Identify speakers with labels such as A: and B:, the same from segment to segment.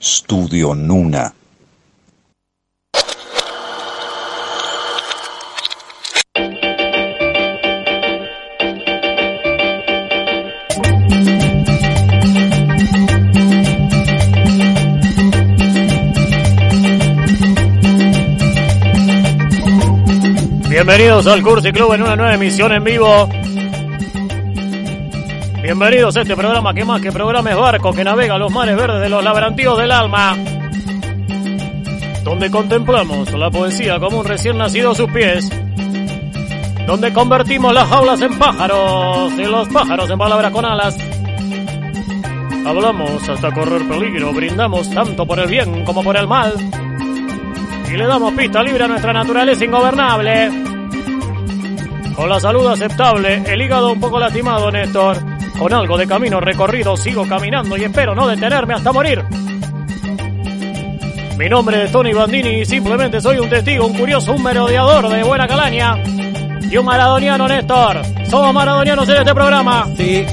A: Studio Nuna.
B: Bienvenidos al Cursi Club en una nueva emisión en vivo. Bienvenidos a este programa que más que programa es barco que navega los mares verdes de los labrantíos del alma. Donde contemplamos la poesía como un recién nacido a sus pies. Donde convertimos las jaulas en pájaros y los pájaros en palabras con alas. Hablamos hasta correr peligro, brindamos tanto por el bien como por el mal. Y le damos pista libre a nuestra naturaleza ingobernable. Con la salud aceptable, el hígado un poco lastimado, Néstor. Con algo de camino recorrido, sigo caminando y espero no detenerme hasta morir. Mi nombre es Tony Bandini y simplemente soy un testigo, un curioso, un merodeador de buena calaña. Y un maradoniano, Néstor. Somos maradonianos en este programa.
C: Sí,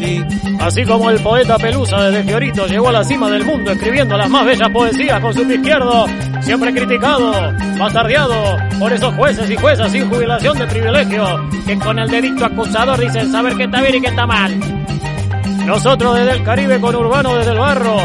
C: sí.
B: Así como el poeta Pelusa desde Fiorito llegó a la cima del mundo escribiendo las más bellas poesías con su pie izquierdo, siempre criticado, bastardeado por esos jueces y juezas sin jubilación de privilegio, que con el dedito acusador dicen saber qué está bien y qué está mal. Nosotros desde el Caribe con Urbano, desde el barro,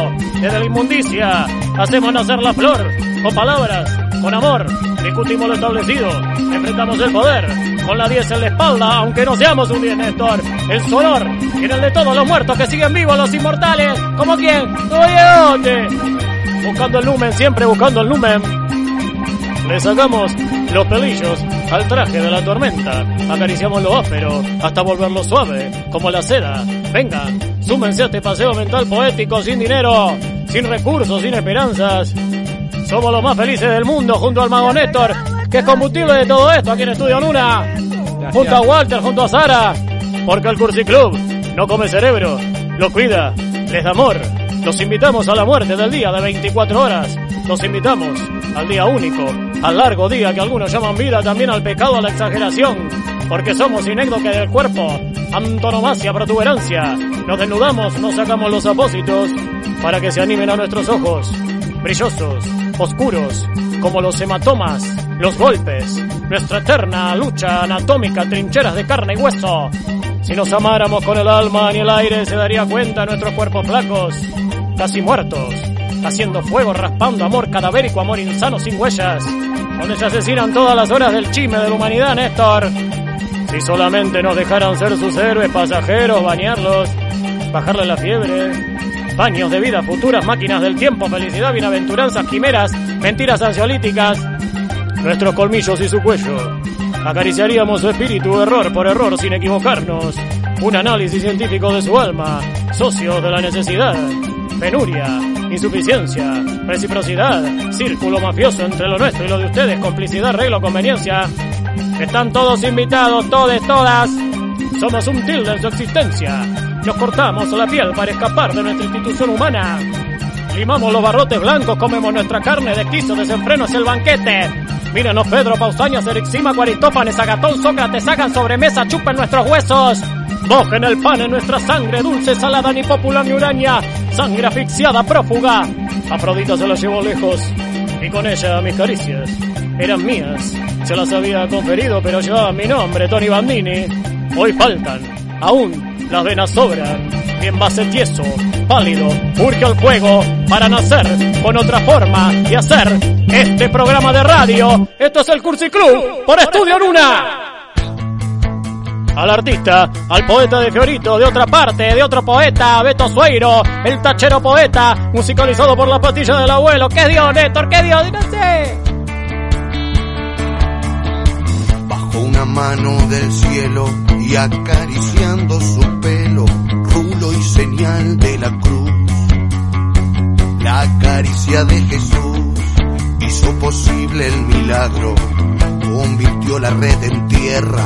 B: desde la inmundicia, hacemos nacer la flor, con palabras, con amor, discutimos lo establecido, enfrentamos el poder, con la 10 en la espalda, aunque no seamos un 10, Néstor, el sonor, y en el de todos los muertos que siguen vivos, los inmortales, como quien, oye, ¿dónde? Buscando el lumen, siempre buscando el lumen. Le sacamos los pelillos al traje de la tormenta. Acariciamos lo áspero hasta volverlo suave, como la seda. Vengan, súmense a este paseo mental poético sin dinero, sin recursos, sin esperanzas. Somos los más felices del mundo junto al mago Néstor, que es combustible de todo esto aquí en Estudio Luna. Junto a Walter, junto a Sara, porque el Cursi Club no come cerebro, lo cuida, les da amor. Los invitamos a la muerte del día de 24 horas. Los invitamos al día único, al largo día que algunos llaman vida, también al pecado, a la exageración. Porque somos inécdoque del cuerpo, antonomasia, protuberancia. Nos desnudamos, nos sacamos los apósitos para que se animen a nuestros ojos. Brillosos, oscuros, como los hematomas, los golpes, nuestra eterna lucha anatómica, trincheras de carne y hueso. Si nos amáramos con el alma ni el aire se daría cuenta nuestros cuerpos flacos, casi muertos, haciendo fuego, raspando amor cadavérico, amor insano sin huellas, donde se asesinan todas las horas del chisme de la humanidad, Néstor. Si solamente nos dejaran ser sus héroes pasajeros, bañarlos, bajarle la fiebre, baños de vida futuras, máquinas del tiempo, felicidad, bienaventuranzas, quimeras, mentiras ansiolíticas, nuestros colmillos y su cuello. Acariciaríamos su espíritu error por error sin equivocarnos. Un análisis científico de su alma, socios de la necesidad, penuria, insuficiencia, reciprocidad, círculo mafioso entre lo nuestro y lo de ustedes, complicidad, arreglo, conveniencia. Están todos invitados, todes, todas. Somos un tilde en su existencia. Nos cortamos la piel para escapar de nuestra institución humana. Limamos los barrotes blancos, comemos nuestra carne de quiso, desenfreno es el banquete. Mírenos Pedro, Pausanias, Erixima, Guaritófanes, Agatón, Sócrates, hagan sobremesa, chupen nuestros huesos. Mojen el pan en nuestra sangre, dulce, salada, ni popular ni uraña. Sangre asfixiada, prófuga. Afrodita se la llevó lejos. Y con ella mis caricias. Eran mías. Se las había conferido, pero llevaban mi nombre, Tony Bandini. Hoy faltan. Aún las venas sobran. Mi envase tieso, pálido, urge el fuego para nacer con otra forma y hacer este programa de radio. Esto es el Cursi Club por Estudio Luna. Al artista, al poeta de Fiorito, de otra parte, de otro poeta, Beto Sueiro, el tachero poeta, musicalizado por la pastilla del abuelo. ¿Qué dio, Néstor? ¿Qué dio? Dígase.
D: Bajo una mano del cielo y acariciando su pelo, rulo y señal de la cruz. La caricia de Jesús hizo posible el milagro, convirtió la red en tierra,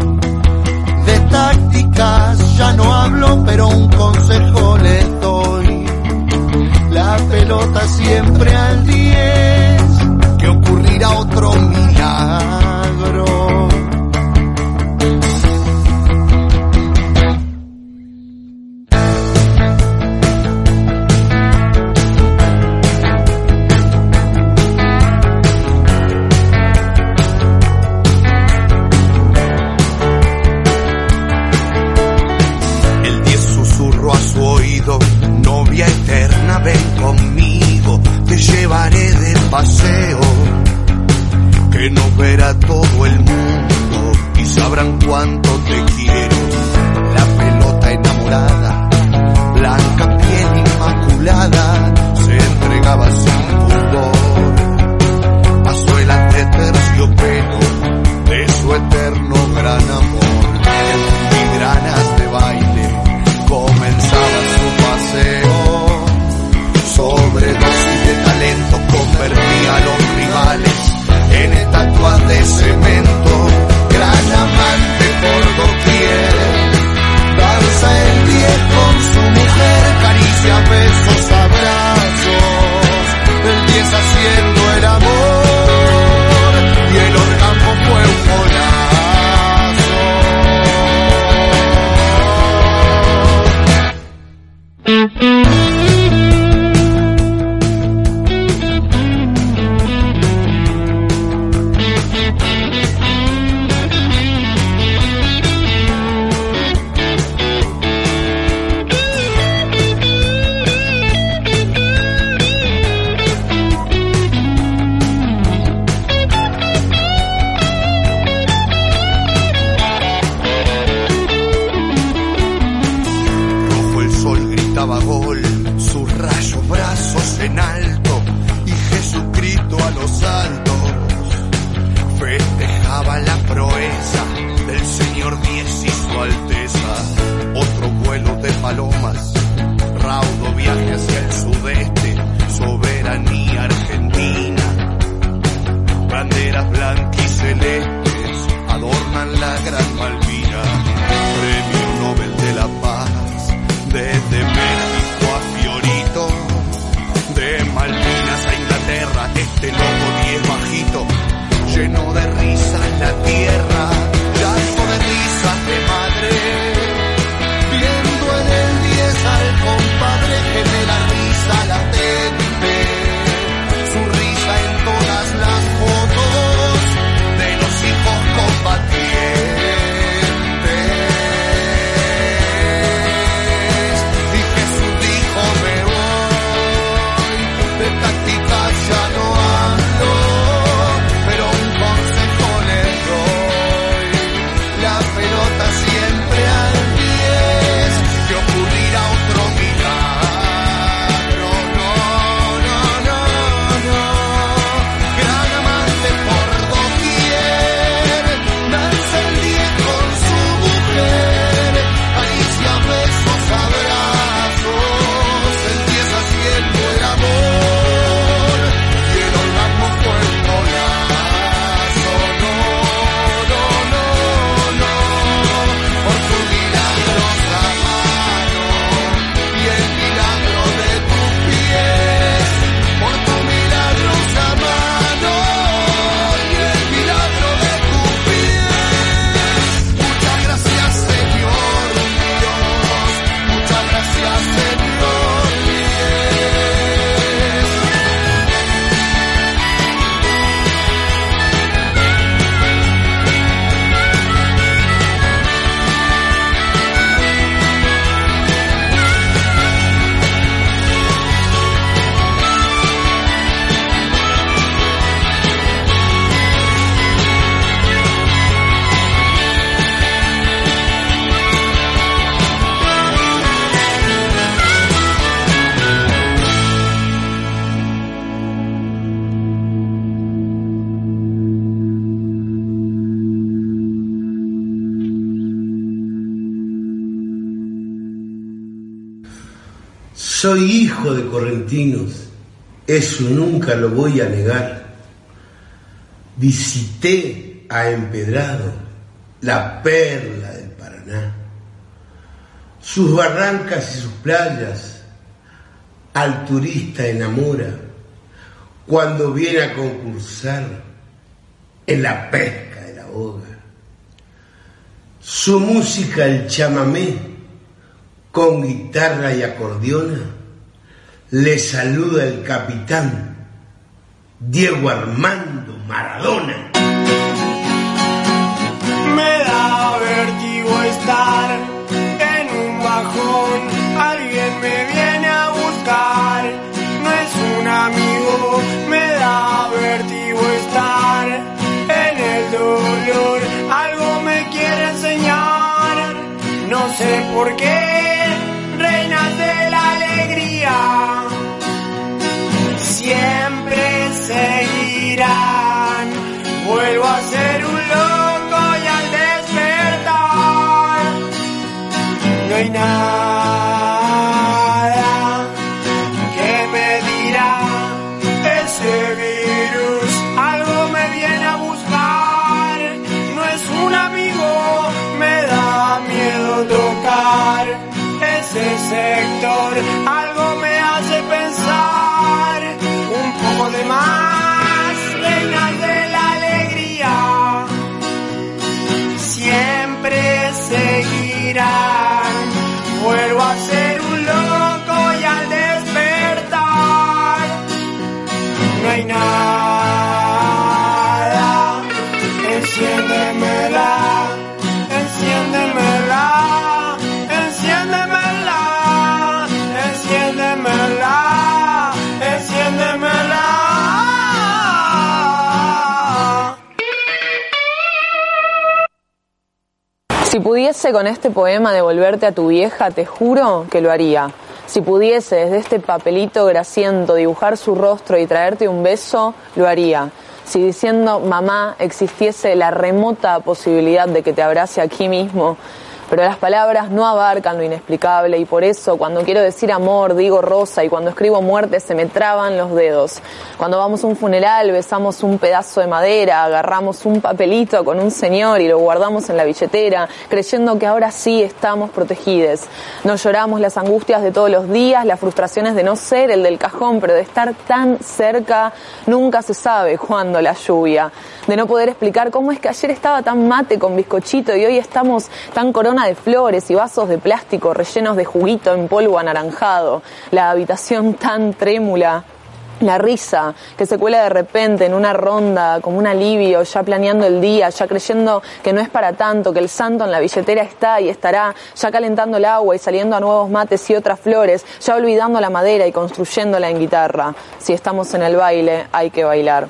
D: tácticas ya no hablo, pero un consejo le doy. La pelota siempre al 10, que ocurrirá otro milagro. ver todo el mundo y sabrán cuánto
A: Soy hijo de correntinos, eso nunca lo voy a negar. Visité a Empedrado, la perla del Paraná. Sus barrancas y sus playas al turista enamora cuando viene a concursar en la pesca de la boga. Su música, el chamamé, con guitarra y acordeona, le saluda el capitán Diego Armando Maradona.
C: Me da vertigo estar en un bajón, alguien me viene a buscar, no es un amigo, me da vertigo estar en el dolor, algo me quiere enseñar, no sé por qué,
E: God's pudiese con este poema devolverte a tu vieja, te juro que lo haría. Si pudiese desde este papelito grasiento dibujar su rostro y traerte un beso, lo haría. Si diciendo mamá existiese la remota posibilidad de que te abrace aquí mismo, pero las palabras no abarcan lo inexplicable y por eso cuando quiero decir amor digo rosa y cuando escribo muerte se me traban los dedos. Cuando vamos a un funeral besamos un pedazo de madera, agarramos un papelito con un señor y lo guardamos en la billetera, creyendo que ahora sí estamos protegidos. Nos lloramos las angustias de todos los días, las frustraciones de no ser el del cajón, pero de estar tan cerca, nunca se sabe cuándo la lluvia. De no poder explicar cómo es que ayer estaba tan mate con bizcochito y hoy estamos tan corona de flores y vasos de plástico rellenos de juguito en polvo anaranjado. La habitación tan trémula. La risa que se cuela de repente en una ronda, como un alivio, ya planeando el día, ya creyendo que no es para tanto, que el santo en la billetera está y estará, ya calentando el agua y saliendo a nuevos mates y otras flores, ya olvidando la madera y construyéndola en guitarra. Si estamos en el baile, hay que bailar.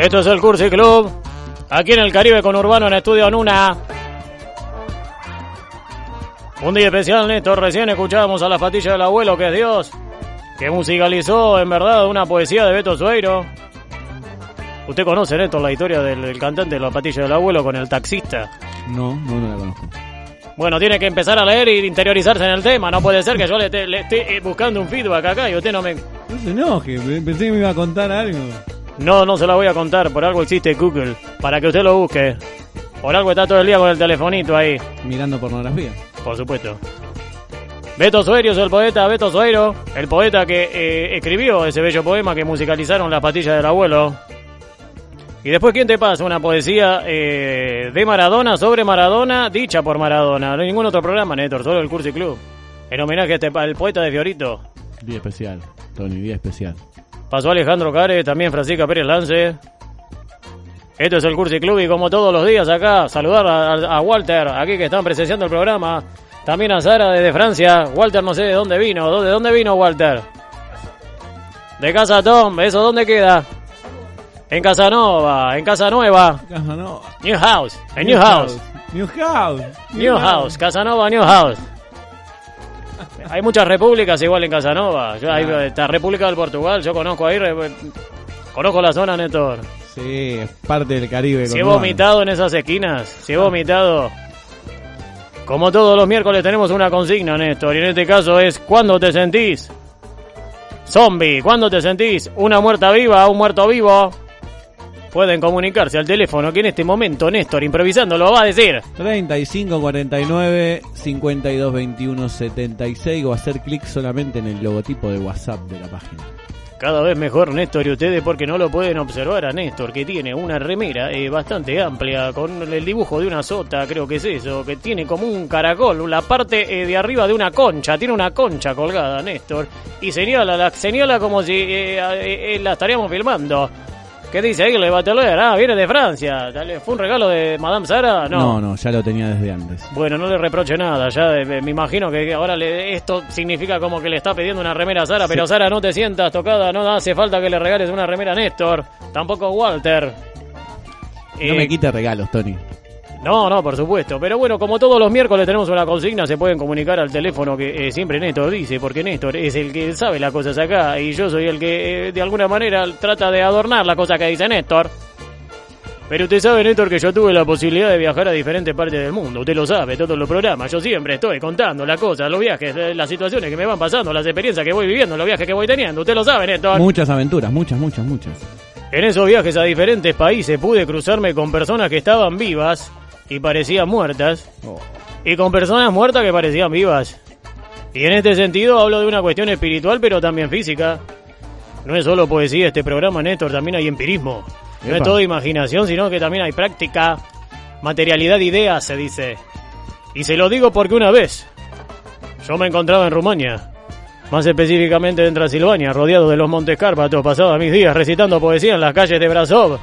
B: Esto es el Cursi Club. Aquí en el Caribe con Urbano en Estudio Nuna. Un día especial, Néstor. Recién escuchábamos a la patilla del abuelo, que es Dios. Que musicalizó, en verdad, una poesía de Beto Sueiro. Usted conoce, Néstor, la historia del, del cantante de la patilla del abuelo con el taxista.
F: No, no, no la conozco.
B: Bueno, tiene que empezar a leer y interiorizarse en el tema. No puede ser que yo le, esté- le esté eh, buscando un feedback acá y usted no me...
F: No se enoje, pe- pensé que me iba a contar algo.
B: No, no se la voy a contar. Por algo existe Google. Para que usted lo busque. Por algo está todo el día con el telefonito ahí.
F: Mirando pornografía.
B: Por supuesto. Beto Sueiro es el poeta, Beto Sueiro, el poeta que eh, escribió ese bello poema que musicalizaron las patillas del abuelo. Y después, ¿quién te pasa? Una poesía eh, de Maradona, sobre Maradona, dicha por Maradona. No hay ningún otro programa, Néstor, solo el Cursi Club. En homenaje a este, al poeta de Fiorito.
F: Día especial, Tony, día especial.
B: Pasó Alejandro Care, también Francisca Pérez Lance. Esto es el Cursi Club y como todos los días acá, saludar a, a- Walter, aquí que están presenciando el programa. También a Sara desde Francia. Walter no sé de dónde vino. ¿De dónde vino Walter? De Casa Tom. ¿Eso dónde queda? En Casanova, en Casa Nueva.
F: Casa no.
B: New House, en New House.
F: New House.
B: New House, Casanova, New House. Hay muchas repúblicas igual en Casanova. Yo, hay esta República del Portugal, yo conozco ahí. Conozco la zona, Néstor.
F: Sí, es parte del Caribe.
B: Si he vomitado en esas esquinas, si he vomitado. Como todos los miércoles tenemos una consigna, Néstor, y en este caso es ¿cuándo te sentís? Zombie, ¿cuándo te sentís? ¿Una muerta viva? ¿Un muerto vivo? Pueden comunicarse al teléfono que en este momento Néstor, improvisando, lo va a decir.
F: 35 49 52 21 76 o hacer clic solamente en el logotipo de WhatsApp de la página.
B: Cada vez mejor Néstor y ustedes porque no lo pueden observar a Néstor que tiene una remera eh, bastante amplia con el dibujo de una sota, creo que es eso, que tiene como un caracol, la parte eh, de arriba de una concha, tiene una concha colgada Néstor y señala, la, señala como si eh, eh, eh, la estaríamos filmando. ¿Qué dice ahí Le Bateler? Ah, viene de Francia. ¿Fue un regalo de Madame Sara?
F: No. no, ya lo tenía desde antes.
B: Bueno, no le reproche nada, ya eh, me imagino que ahora le- esto significa como que le está pidiendo una remera a Sara, pero Sara no te sientas tocada, no hace falta que le regales una remera a Néstor, tampoco Walter.
F: No
B: Eh,
F: me quite regalos, Tony.
B: No, no, por supuesto, pero bueno, como todos los miércoles tenemos una consigna, se pueden comunicar al teléfono que eh, siempre Néstor dice, porque Néstor es el que sabe las cosas acá y yo soy el que eh, de alguna manera trata de adornar la cosa que dice Néstor. Pero usted sabe, Néstor, que yo tuve la posibilidad de viajar a diferentes partes del mundo. Usted lo sabe, todos los programas. Yo siempre estoy contando las cosas, los viajes, eh, las situaciones que me van pasando, las experiencias que voy viviendo, los viajes que voy teniendo. Usted lo sabe, Néstor.
F: Muchas aventuras, muchas, muchas, muchas.
B: En esos viajes a diferentes países pude cruzarme con personas que estaban vivas y parecían muertas.
F: Oh.
B: Y con personas muertas que parecían vivas. Y en este sentido hablo de una cuestión espiritual, pero también física. No es solo poesía este programa, Néstor, también hay empirismo. No es
F: Epa.
B: todo imaginación, sino que también hay práctica, materialidad de ideas, se dice. Y se lo digo porque una vez yo me encontraba en Rumania, más específicamente en Transilvania, rodeado de los Montes Cárpatos, pasaba mis días recitando poesía en las calles de Brasov.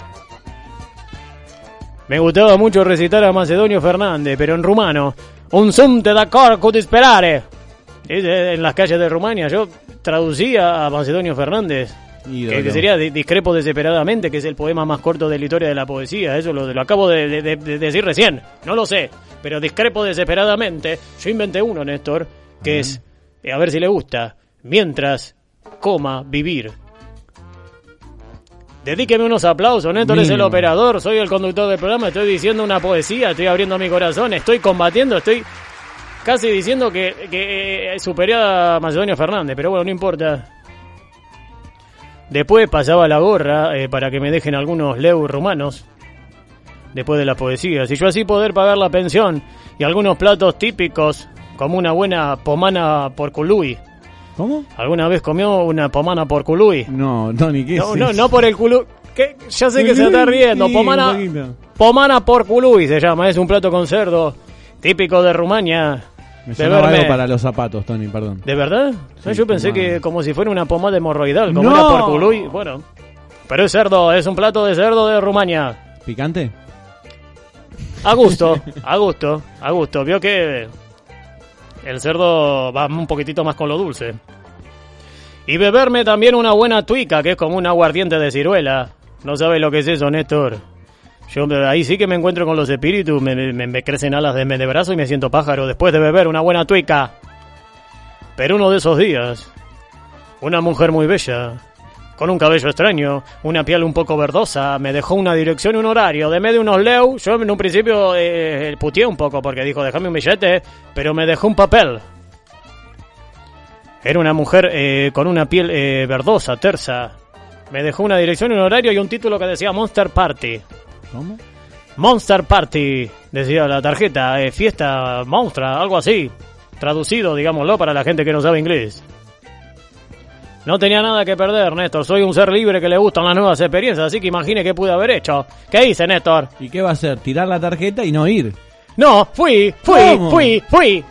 B: Me gustaba mucho recitar a Macedonio Fernández, pero en rumano. Un sumte da corco di sperare. En las calles de Rumania yo traducía a Macedonio Fernández.
F: Ídolo.
B: Que, que sería Di- Discrepo desesperadamente, que es el poema más corto de la historia de la poesía. Eso lo, lo acabo de, de- de- de decir recién. No lo sé. Pero discrepo desesperadamente. Yo inventé uno, Néstor, que es, eh, a ver si le gusta, mientras coma vivir. Dedíqueme unos aplausos, Néstor es el operador, soy el conductor del programa, estoy diciendo una poesía, estoy abriendo mi corazón, estoy combatiendo, estoy casi diciendo que, que eh, superé a Macedonio Fernández, pero bueno, no importa. Después pasaba la gorra eh, para que me dejen algunos leu rumanos. Después de las poesías. Y yo así poder pagar la pensión. Y algunos platos típicos. Como una buena pomana por cului.
F: ¿Cómo?
B: ¿Alguna vez comió una pomana por cului?
F: No, Tony, ¿qué
B: No,
F: es
B: no,
F: eso?
B: no por el culo. ¿Qué? Ya sé que se está riendo. Pomana, pomana por cului se llama. Es un plato con cerdo. Típico de Rumania.
F: Me
B: De
F: algo para los zapatos, Tony, perdón.
B: ¿De verdad?
F: Sí,
B: yo pensé
F: pomada.
B: que como si fuera una pomada hemorroidal, como
F: ¡No!
B: una porcului. Bueno, pero es cerdo, es un plato de cerdo de Rumania.
F: ¿Picante?
B: A gusto, a gusto, a gusto. Vio que el cerdo va un poquitito más con lo dulce. Y beberme también una buena tuica, que es como un aguardiente de ciruela. No sabes lo que es eso, Néstor. Yo ahí sí que me encuentro con los espíritus, me, me- me crecen alas de, de brazo y me siento pájaro después de beber una buena tuica. Pero uno de esos días, una mujer muy bella, con un cabello extraño, una piel un poco verdosa, me dejó una dirección y un horario. De medio unos leu, yo en un principio eh, puteé un poco porque dijo, déjame un billete, pero me dejó un papel. Era una mujer eh, con una piel eh, verdosa, tersa. Me dejó una dirección y un horario y un título que decía Monster Party.
F: ¿Cómo?
B: Monster Party, decía la tarjeta, eh, fiesta monstra, algo así. Traducido, digámoslo, para la gente que no sabe inglés. No tenía nada que perder, Néstor. Soy un ser libre que le gustan las nuevas experiencias, así que imagine qué pude haber hecho. ¿Qué hice, Néstor?
F: ¿Y qué va a hacer? ¿Tirar la tarjeta y no ir?
B: No, fui, fui,
F: ¿Cómo?
B: fui, fui.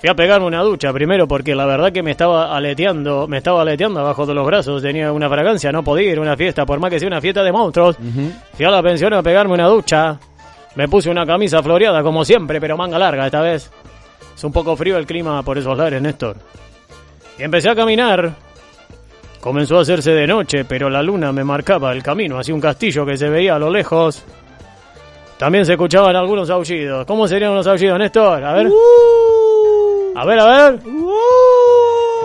B: Fui a pegarme una ducha primero porque la verdad que me estaba aleteando, me estaba aleteando abajo de los brazos, tenía una fragancia, no podía ir a una fiesta, por más que sea una fiesta de monstruos. Fui a la pensión a pegarme una ducha. Me puse una camisa floreada como siempre, pero manga larga esta vez. Es un poco frío el clima por esos lares, Néstor. Y empecé a caminar. Comenzó a hacerse de noche, pero la luna me marcaba el camino hacia un castillo que se veía a lo lejos. También se escuchaban algunos aullidos. ¿Cómo serían los aullidos, Néstor? A ver. A ver, a ver.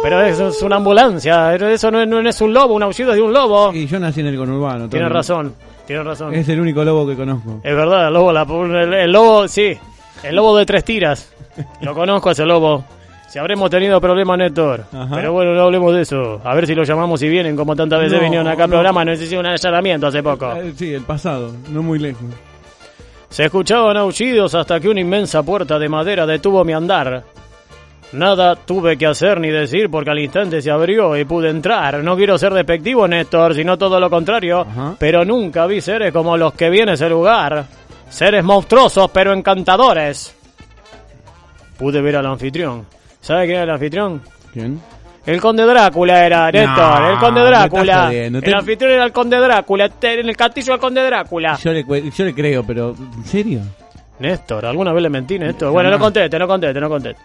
B: Pero eso es una ambulancia, eso no es, no es un lobo, un aullido es de un lobo.
F: Y yo nací en el conurbano.
B: Tienes razón, tienes razón.
F: Es el único lobo que conozco.
B: Es verdad, el lobo, la- el, el lobo, sí, el lobo de tres tiras. Lo conozco ese lobo. Si habremos tenido problemas, Néstor.
F: Ajá.
B: Pero bueno, no hablemos de eso. A ver si lo llamamos y vienen, como tantas veces
F: No,
B: vinieron acá al
F: no.
B: programa. Nos hicieron un allanamiento hace poco.
F: Eh, Sí, el pasado, no muy lejos.
B: Se escuchaban aullidos hasta que una inmensa puerta de madera detuvo mi andar. Nada tuve que hacer ni decir porque al instante se abrió y pude entrar. No quiero ser despectivo, Néstor, sino todo lo contrario.
F: Ajá.
B: Pero nunca vi seres como los que vi en ese lugar. Seres monstruosos pero encantadores. Pude ver al anfitrión. ¿Sabe quién era el anfitrión?
F: ¿Quién?
B: El conde Drácula era, Néstor, el conde Drácula. El anfitrión era el conde Drácula, en el castillo del conde Drácula.
F: Yo le, yo le creo, pero ¿en serio?
B: Néstor, ¿alguna vez le mentí, Néstor? Bueno, no conteste, no conteste, no conteste.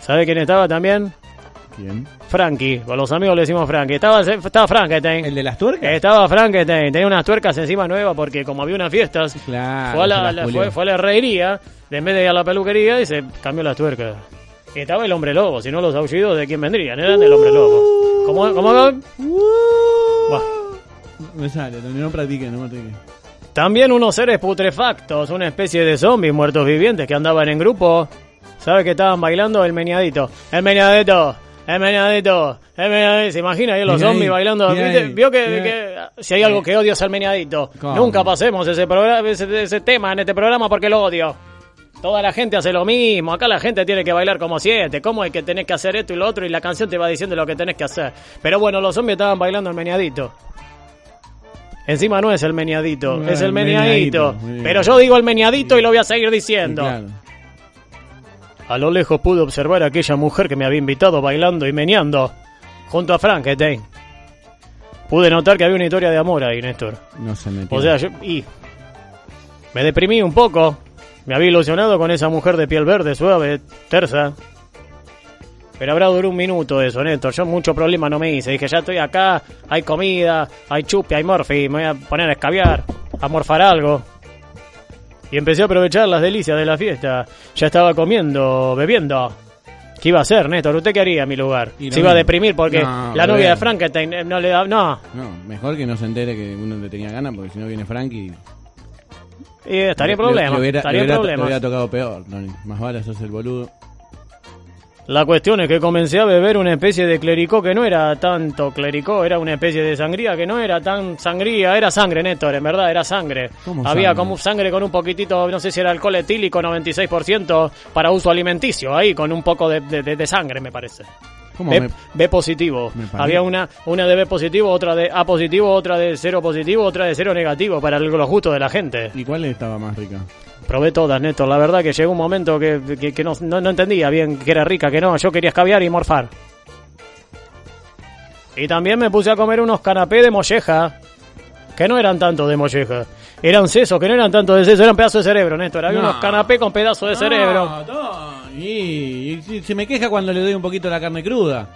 B: ¿Sabe quién estaba también?
F: ¿Quién?
B: Frankie, con los amigos le decimos Frankie. Estaba, estaba Frankenstein.
F: ¿El de las tuercas?
B: Estaba Frankenstein, tenía unas tuercas encima nuevas porque como había unas fiestas,
F: Claro.
B: fue, a la, la- fue, fue a la herrería, en vez de ir a la peluquería y se cambió las tuercas. Y estaba el hombre lobo, si no los aullidos de quién vendrían, eran del hombre lobo. ¿Cómo? ¿Cómo? Buah.
F: Me sale, no practique, no.
B: También unos seres putrefactos, una especie de zombies muertos vivientes que andaban en grupo. ¿Sabe que estaban bailando? El meñadito. El meñadito. El meñadito. El meñadito. ¿Se imagina ahí los zombies bailando? Vio que, si hay algo que odio es el meñadito.
F: ¿Cómo?
B: Nunca pasemos ese, programa, ese, ese tema en este programa porque lo odio. Toda la gente hace lo mismo. Acá la gente tiene que bailar como siete. ¿Cómo es que tenés que hacer esto y lo otro? Y la canción te va diciendo lo que tenés que hacer. Pero bueno, los zombies estaban bailando el meñadito. Encima no es el meñadito,
F: No,
B: es el
F: bien.
B: Pero yo digo el meñadito y lo voy a seguir diciendo.
F: Claro.
B: A lo lejos pude observar a aquella mujer que me había invitado bailando y meneando junto a Frankenstein. Pude notar que había una historia de amor ahí, Néstor.
F: No se metió.
B: O sea, yo. Y. Me deprimí un poco. Me había ilusionado con esa mujer de piel verde, suave, tersa. Pero habrá durado un minuto eso, Néstor. Yo mucho problema no me hice. Dije, ya estoy acá, hay comida, hay chupi, hay morfi. Me voy a poner a escabiar, a morfar algo. Y empecé a aprovechar las delicias de la fiesta. Ya estaba comiendo, bebiendo. ¿Qué iba a hacer, Néstor? ¿Usted qué haría en mi lugar? Se iba a deprimir porque
F: No,
B: la novia de Frankenstein eh, no le da... No,
F: No, mejor que no se entere que uno le tenía ganas, porque si no viene Frankie.
B: y estaría en
F: le- hubiera-
B: estaría
F: le
B: en
F: hubiera- le hubiera tocado peor, Tony. Más vale el boludo.
B: La cuestión es que comencé a beber una especie de clericó que no era tanto clericó, era una especie de sangría que no era tan sangría, era sangre, Néstor, en verdad, era sangre.
F: ¿Cómo
B: Había
F: sangre?
B: como sangre con un poquitito, no sé si era alcohol etílico, 96% para uso alimenticio, ahí con un poco de, de- sangre, me parece.
F: ¿Cómo
B: B,
F: me-
B: B positivo. Había una, una de B positivo, otra de A positivo, otra de cero positivo, otra de cero negativo para los gustos de la gente.
F: ¿Y cuál estaba más rica?
B: Probé todas, Néstor. La verdad que llegó un momento que, que- que no, no- no entendía bien que era rica, que no. Yo quería escabiar y morfar. Y también me puse a comer unos canapés de molleja. Que no eran tanto de molleja. Eran sesos, que no eran tanto de seso. Eran pedazos de cerebro, Néstor. Había
F: No.
B: unos canapés con pedazos de cerebro.
F: Y, y se me queja cuando le doy un poquito la carne cruda.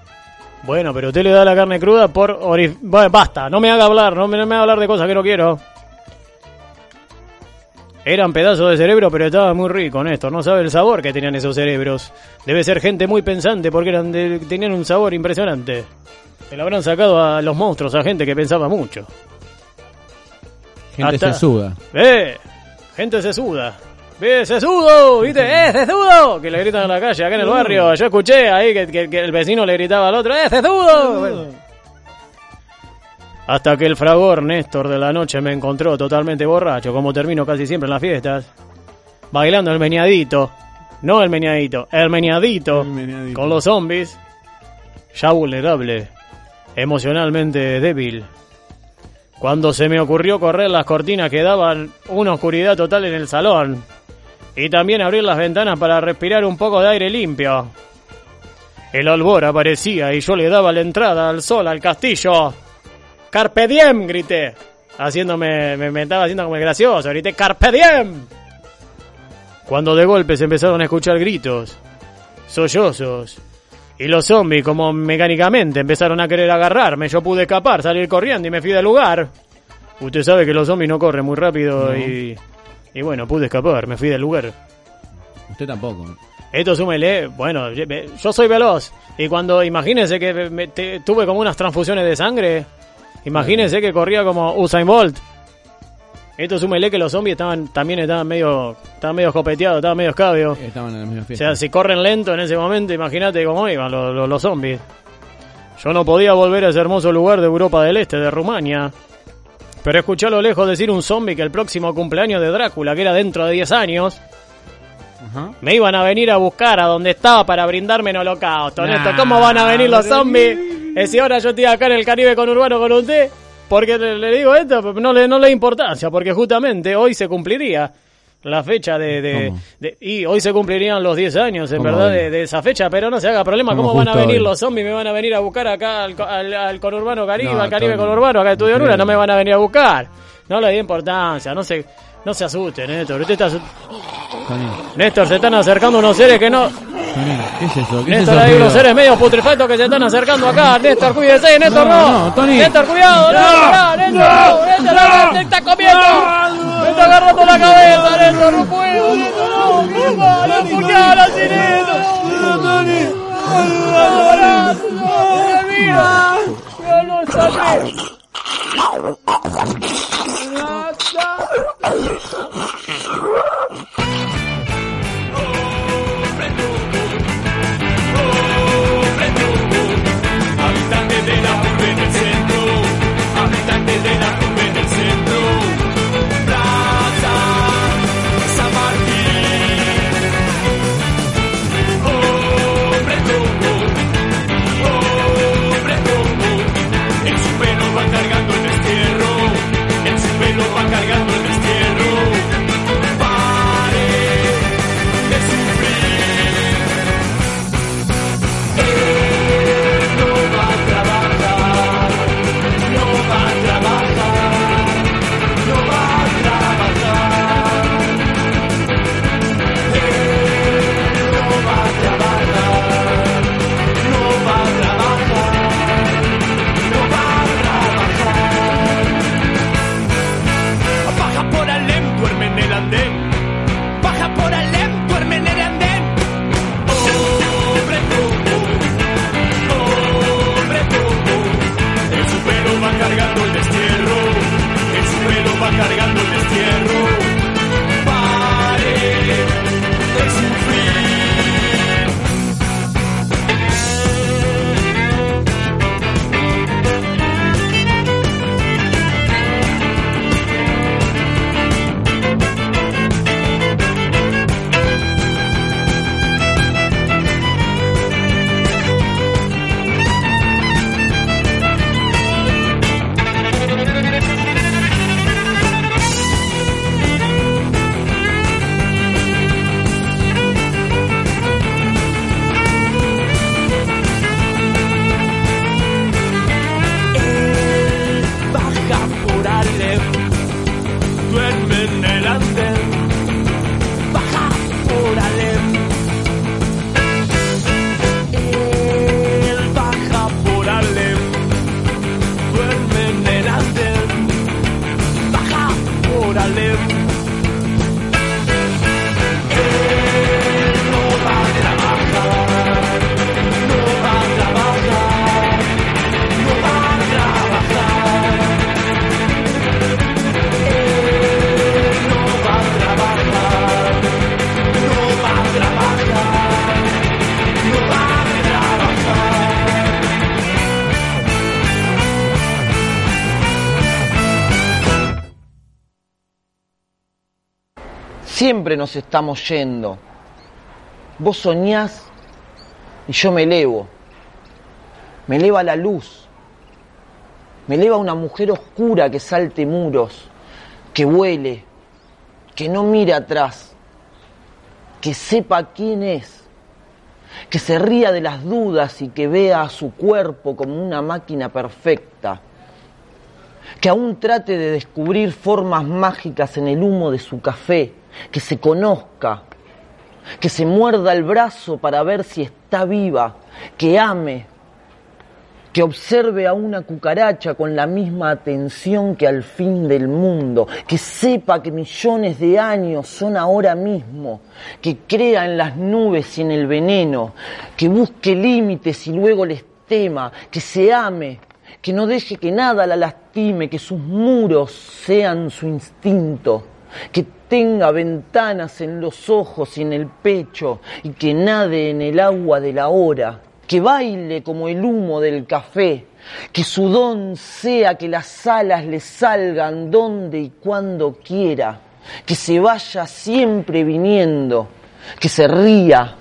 B: Bueno, pero usted le da la carne cruda por... orif- Bueno, basta, no me haga hablar. No me, no me haga hablar de cosas que no quiero. Eran pedazos de cerebro, pero estaba muy rico, Néstor. No sabe el sabor que tenían esos cerebros. Debe ser gente muy pensante porque eran de- tenían un sabor impresionante. Se lo habrán sacado a los monstruos, a gente que pensaba mucho.
F: Gente
B: Hasta-
F: sesuda.
B: ¡Eh! Gente sesuda. ¡Eh, sesudo! ¿Viste? ¡Eh, sesudo! Que le gritan en la calle, acá en el barrio. Yo escuché ahí que, que- que el vecino le gritaba al otro, ¡eh, sesudo! Hasta que el fragor Néstor de la noche me encontró totalmente borracho, como termino casi siempre en las fiestas, bailando el meñadito. No el meñadito, el meñadito.
F: El meñadito.
B: Con los zombies. Ya vulnerable. Emocionalmente débil. Cuando se me ocurrió correr las cortinas que daban una oscuridad total en el salón. Y también abrir las ventanas para respirar un poco de aire limpio. El albor aparecía y yo le daba la entrada al sol, al castillo. ¡Carpe diem! grité. Haciéndome, me, me estaba haciendo como el gracioso, grité ¡Carpe diem! Cuando de golpe se empezaron a escuchar gritos, sollozos, y los zombies, como mecánicamente, empezaron a querer agarrarme. Yo pude escapar, salir corriendo y me fui del lugar. Usted sabe que los zombies no corren muy rápido
F: No.
B: y... Y bueno, pude escapar, me fui del lugar.
F: Usted tampoco.
B: Esto súmele, bueno, yo soy veloz. Y cuando, imagínense que me- te- tuve como unas transfusiones de sangre. Imagínense que corría como Usain Bolt. Esto súmele que los zombies estaban, también estaban medio, estaban medio copeteados, estaban medio escabios.
F: Estaban en la misma
B: O sea, si corren lento en ese momento, imagínate cómo iban los, los- los zombies. Yo no podía volver a ese hermoso lugar de Europa del Este, de Rumania. Pero escuché a lo lejos decir un zombie que el próximo cumpleaños de Drácula, que era dentro de 10 años, me iban a venir a buscar a donde estaba para brindarme en holocausto.
F: Nah,
B: Néstor, ¿cómo van a venir los zombies? Es si ahora yo estoy acá en el Caribe con Urbano con usted. Porque le, le digo esto, pero no le, no le da importancia, porque justamente hoy se cumpliría la fecha de... de- y hoy se cumplirían los 10 años, en
F: ¿Cómo
B: verdad, de, de esa fecha, pero no se haga problema.
F: ¿Cómo
B: ¿Cómo van a venir
F: hoy?
B: los zombies? Me van a venir a buscar acá al, al, al conurbano Caribe,
F: No,
B: al Caribe conurbano, acá de Estudio Luna, no me van a venir a buscar. No le dé importancia, no se, no se asusten, Néstor. Usted está, Néstor, se están acercando unos seres que no...
F: ¿qué es eso? ¿Qué es
B: Néstor,
F: eso?
B: hay unos seres medio putrefactos que se están acercando acá. Néstor, cuídese, Néstor,
F: No,
B: no.
F: no, Tony.
B: Néstor, cuidado, no, no, Néstor, no, Néstor, no, te está comiendo. Me está agarrando la cabeza, Néstor, no puedo, Néstor, no, no, no, no. No, Tony. No, no, mira. No, no, sangre.
G: Por Alem, duerme
H: Siempre nos estamos yendo. Vos soñás y yo me elevo. Me eleva la luz. Me eleva una mujer oscura que salte muros, que vuele, que no mire atrás, que sepa quién es, que se ría de las dudas y que vea a su cuerpo como una máquina perfecta, que aún trate de descubrir formas mágicas en el humo de su café, que se conozca, que se muerda el brazo para ver si está viva, que ame, que observe a una cucaracha con la misma atención que al fin del mundo, que sepa que millones de años son ahora mismo, que crea en las nubes y en el veneno, que busque límites y luego les tema, que se ame, que no deje que nada la lastime, que sus muros sean su instinto, que tenga ventanas en los ojos y en el pecho y que nade en el agua de la hora que baile como el humo del café, que su don sea que las alas le salgan donde y cuando quiera, que se vaya siempre viniendo, que se ría,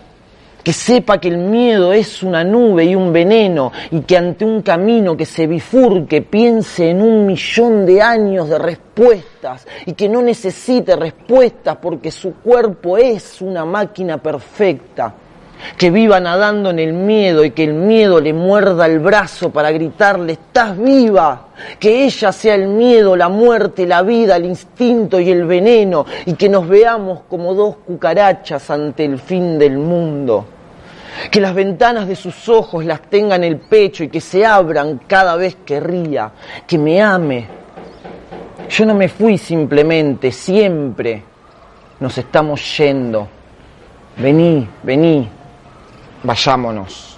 H: que sepa que el miedo es una nube y un veneno y que ante un camino que se bifurque piense en un millón de años de respuestas y que no necesite respuestas porque su cuerpo es una máquina perfecta que viva nadando en el miedo y que el miedo le muerda el brazo para gritarle, estás viva, que ella sea el miedo, la muerte, la vida, el instinto y el veneno, y que nos veamos como dos cucarachas ante el fin del mundo. Que las ventanas de sus ojos las tenga en el pecho y que se abran cada vez que ría, que me ame. Yo no me fui simplemente, siempre nos estamos yendo. Vení, vení, vayámonos.